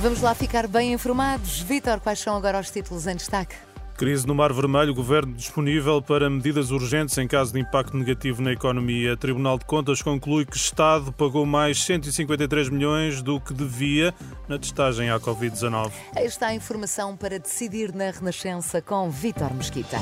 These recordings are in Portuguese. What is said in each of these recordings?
Vamos lá ficar bem informados. Vítor, quais são agora os títulos em destaque? Crise no Mar Vermelho, governo disponível para medidas urgentes em caso de impacto negativo na economia. Tribunal de Contas conclui que Estado pagou mais 153 milhões do que devia na testagem à Covid-19. Esta é a informação para decidir na Renascença com Vítor Mesquita.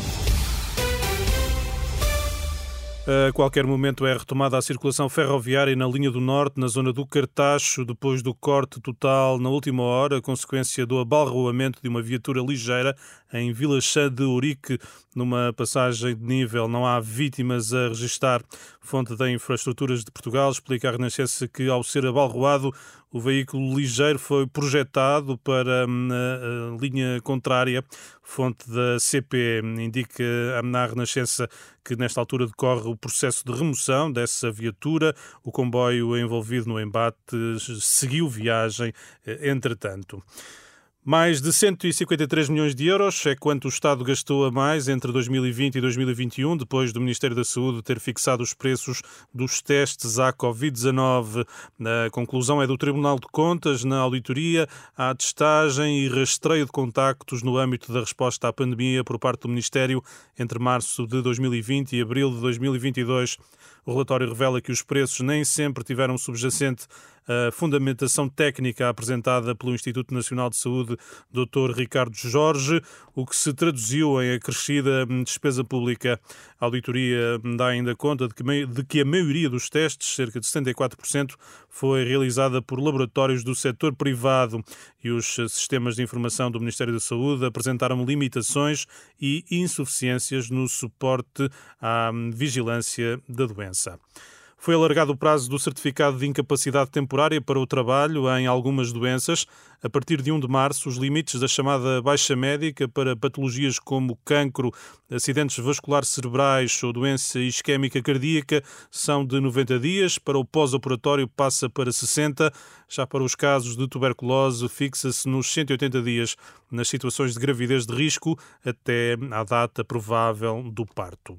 A qualquer momento é retomada a circulação ferroviária na linha do Norte, na zona do Cartacho, depois do corte total na última hora, consequência do abalroamento de uma viatura ligeira em Vila Chã de Urique, numa passagem de nível. Não há vítimas a registrar. Fonte da Infraestruturas de Portugal explica à Renascença que, ao ser abalroado, o veículo ligeiro foi projetado para hum, a, linha contrária. Fonte da CP indica na Renascença que nesta altura decorre o processo de remoção dessa viatura. O comboio envolvido no embate seguiu viagem eh, entretanto. Mais de 153 milhões de euros é quanto o Estado gastou a mais entre 2020 e 2021, depois do Ministério da Saúde ter fixado os preços dos testes à Covid-19. A conclusão é do Tribunal de Contas na auditoria à testagem e rastreio de contactos no âmbito da resposta à pandemia por parte do Ministério entre março de 2020 e abril de 2022. O relatório revela que os preços nem sempre tiveram subjacente a fundamentação técnica apresentada pelo Instituto Nacional de Saúde, Dr. Ricardo Jorge, o que se traduziu em acrescida despesa pública. A auditoria dá ainda conta de que, a maioria dos testes, cerca de 74%, foi realizada por laboratórios do setor privado e os sistemas de informação do Ministério da Saúde apresentaram limitações e insuficiências no suporte à vigilância da doença. Foi alargado o prazo do certificado de incapacidade temporária para o trabalho em algumas doenças. A partir de 1 de março, os limites da chamada baixa médica para patologias como cancro, acidentes vasculares cerebrais ou doença isquémica cardíaca são de 90 dias. Para o pós-operatório, passa para 60. Já para os casos de tuberculose, fixa-se nos 180 dias nas situações de gravidez de risco até à data provável do parto.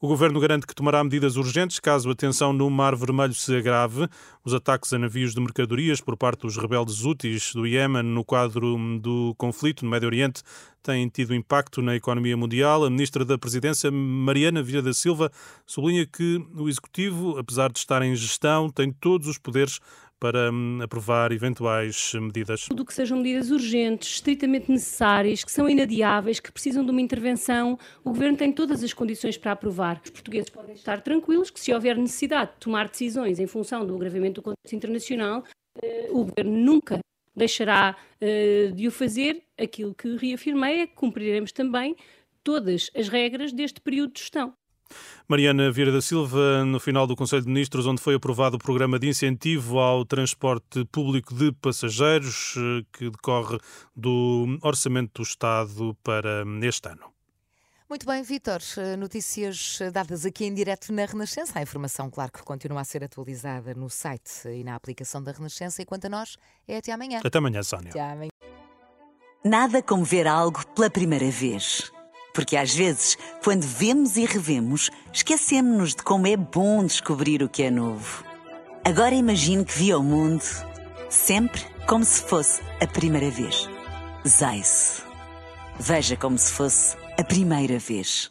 O governo garante que tomará medidas urgentes caso a tensão no Mar Vermelho se agrave. Os ataques a navios de mercadorias por parte dos rebeldes úteis do Iémen no quadro do conflito no Médio Oriente têm tido impacto na economia mundial. A ministra da Presidência, Mariana Vieira da Silva, sublinha que o Executivo, apesar de estar em gestão, tem todos os poderes para hum, aprovar eventuais medidas? Tudo que sejam medidas urgentes, estritamente necessárias, que são inadiáveis, que precisam de uma intervenção, o Governo tem todas as condições para aprovar. Os portugueses podem estar tranquilos que, se houver necessidade de tomar decisões em função do agravamento do contexto internacional, eh, o Governo nunca deixará uh, de o fazer. Aquilo que reafirmei é que cumpriremos também todas as regras deste período de gestão. Mariana Vieira da Silva, no final do Conselho de Ministros, onde foi aprovado o programa de incentivo ao transporte público de passageiros, eh, que decorre do Orçamento do Estado para este ano. Muito bem, Vítor. Eh, notícias dadas aqui em direto na Renascença. A informação, claro, que continua a ser atualizada no site e na aplicação da Renascença. E quanto a nós, é até amanhã. Até amanhã, Sónia. Até amanhã. Nada como ver algo pela primeira vez. Porque às vezes, quando vemos e revemos, esquecemos-nos de como é bom descobrir o que é novo. Agora imagine que viu o mundo sempre como se fosse a primeira vez. Zais. Veja como se fosse a primeira vez.